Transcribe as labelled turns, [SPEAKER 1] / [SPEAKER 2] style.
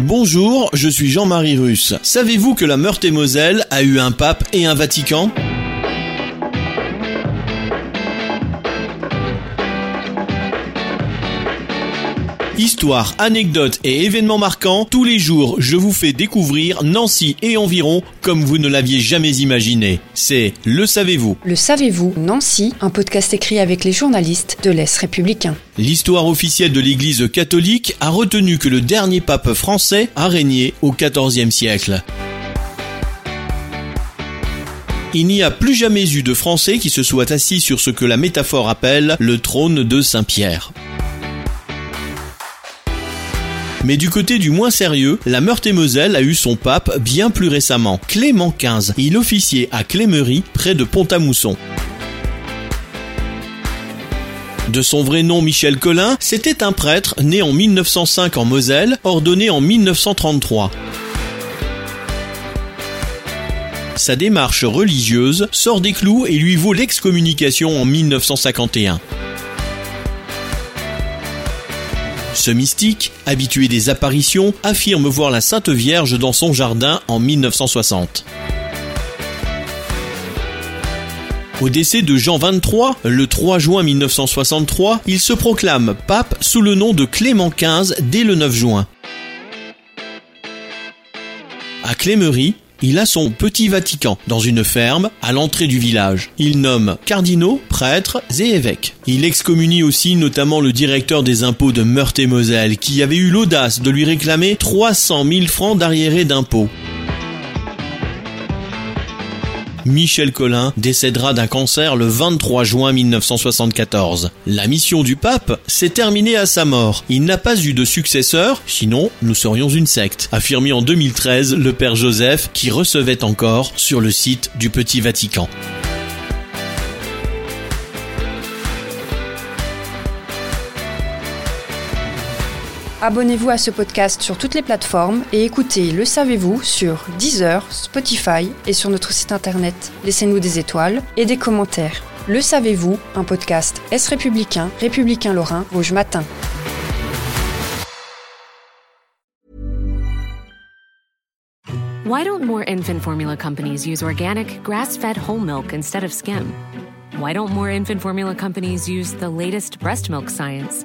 [SPEAKER 1] Bonjour, je suis Jean-Marie Russe. Savez-vous que la Meurthe-et-Moselle a eu un pape et un Vatican? Histoire, anecdotes et événements marquants, tous les jours je vous fais découvrir Nancy et environ comme vous ne l'aviez jamais imaginé. C'est Le Savez-vous
[SPEAKER 2] Le savez-vous, Nancy, un podcast écrit avec les journalistes de l'Est républicain.
[SPEAKER 1] L'histoire officielle de l'Église catholique a retenu que le dernier pape français a régné au XIVe siècle. Il n'y a plus jamais eu de Français qui se soit assis sur ce que la métaphore appelle le trône de Saint-Pierre. Mais du côté du moins sérieux, la Meurthe-et-Moselle a eu son pape bien plus récemment, Clément XV. Il officiait à Clémery, près de Pont-à-Mousson. De son vrai nom Michel Collin, c'était un prêtre né en 1905 en Moselle, ordonné en 1933. Sa démarche religieuse sort des clous et lui vaut l'excommunication en 1951. Ce mystique, habitué des apparitions, affirme voir la Sainte Vierge dans son jardin en 1960. Au décès de Jean XXIII, le 3 juin 1963, il se proclame pape sous le nom de Clément XV dès le 9 juin. À Clémery, il a son petit Vatican dans une ferme à l'entrée du village. Il nomme cardinaux, prêtres et évêques. Il excommunie aussi notamment le directeur des impôts de Meurthe-et-Moselle qui avait eu l'audace de lui réclamer 300 000 francs d'arriérés d'impôts. Michel Collin décédera d'un cancer le 23 juin 1974. La mission du pape s'est terminée à sa mort. Il n'a pas eu de successeur, sinon nous serions une secte, affirmé en 2013 le père Joseph qui recevait encore sur le site du Petit Vatican.
[SPEAKER 2] Abonnez-vous à ce podcast sur toutes les plateformes et écoutez Le Savez-vous sur Deezer, Spotify et sur notre site internet. Laissez-nous des étoiles et des commentaires. Le Savez-vous, un podcast Est républicain, républicain lorrain, Rouge Matin.
[SPEAKER 3] Why don't more infant formula companies use organic, grass fed whole milk instead of skim? Why don't more infant formula companies use the latest breast milk science?